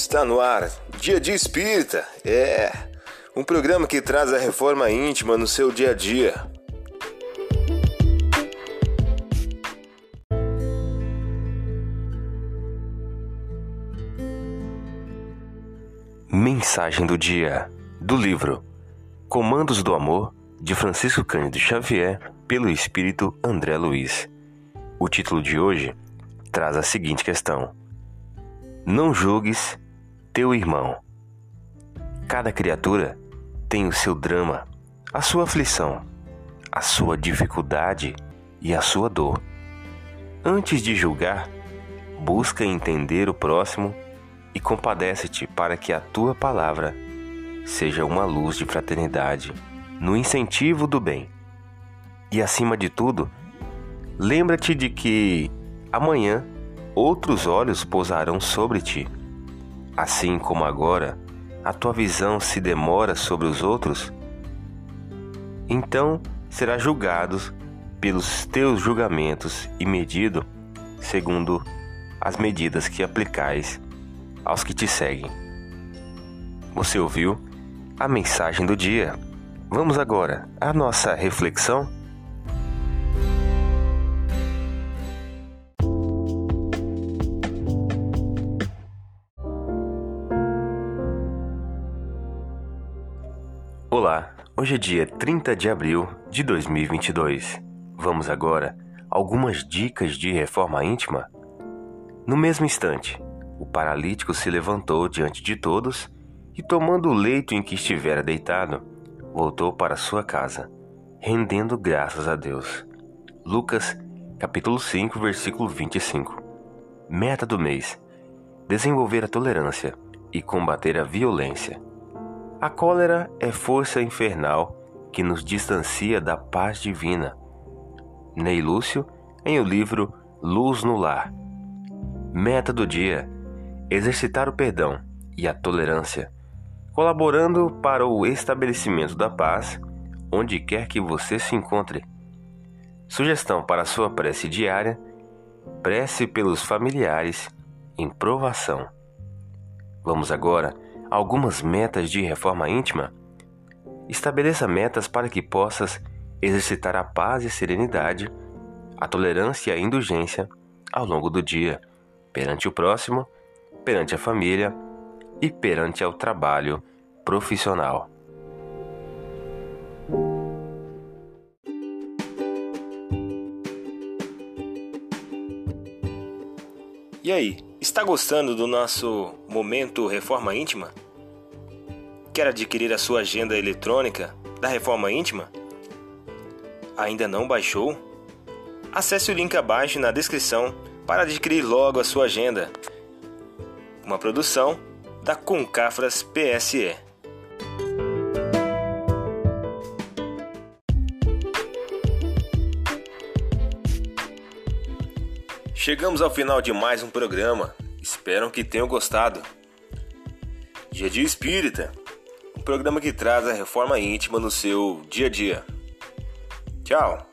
Está no ar, Dia de Espírita. É um programa que traz a reforma íntima no seu dia a dia. Mensagem do dia do livro Comandos do Amor de Francisco Cândido Xavier pelo espírito André Luiz. O título de hoje traz a seguinte questão: Não julgues teu irmão. Cada criatura tem o seu drama, a sua aflição, a sua dificuldade e a sua dor. Antes de julgar, busca entender o próximo e compadece-te para que a tua palavra seja uma luz de fraternidade no incentivo do bem. E acima de tudo, lembra-te de que amanhã outros olhos pousarão sobre ti. Assim como agora a tua visão se demora sobre os outros, então será julgado pelos teus julgamentos e medido segundo as medidas que aplicais aos que te seguem. Você ouviu a mensagem do dia? Vamos agora à nossa reflexão? Olá, hoje é dia 30 de abril de 2022. Vamos agora algumas dicas de reforma íntima? No mesmo instante, o paralítico se levantou diante de todos e, tomando o leito em que estivera deitado, voltou para sua casa, rendendo graças a Deus. Lucas, capítulo 5, versículo 25. Meta do mês: desenvolver a tolerância e combater a violência. A cólera é força infernal que nos distancia da paz divina. Ney Lúcio, em o livro Luz no Lar. Meta do dia: exercitar o perdão e a tolerância, colaborando para o estabelecimento da paz onde quer que você se encontre. Sugestão para sua prece diária: prece pelos familiares em provação. Vamos agora algumas metas de reforma íntima. Estabeleça metas para que possas exercitar a paz e serenidade, a tolerância e a indulgência ao longo do dia, perante o próximo perante a família e perante ao trabalho profissional. E aí, está gostando do nosso momento Reforma Íntima? Quer adquirir a sua agenda eletrônica da Reforma Íntima? Ainda não baixou? Acesse o link abaixo na descrição para adquirir logo a sua agenda uma produção da Concafras PSE. Chegamos ao final de mais um programa. Espero que tenham gostado. Dia Dia Espírita, um programa que traz a reforma íntima no seu dia a dia. Tchau!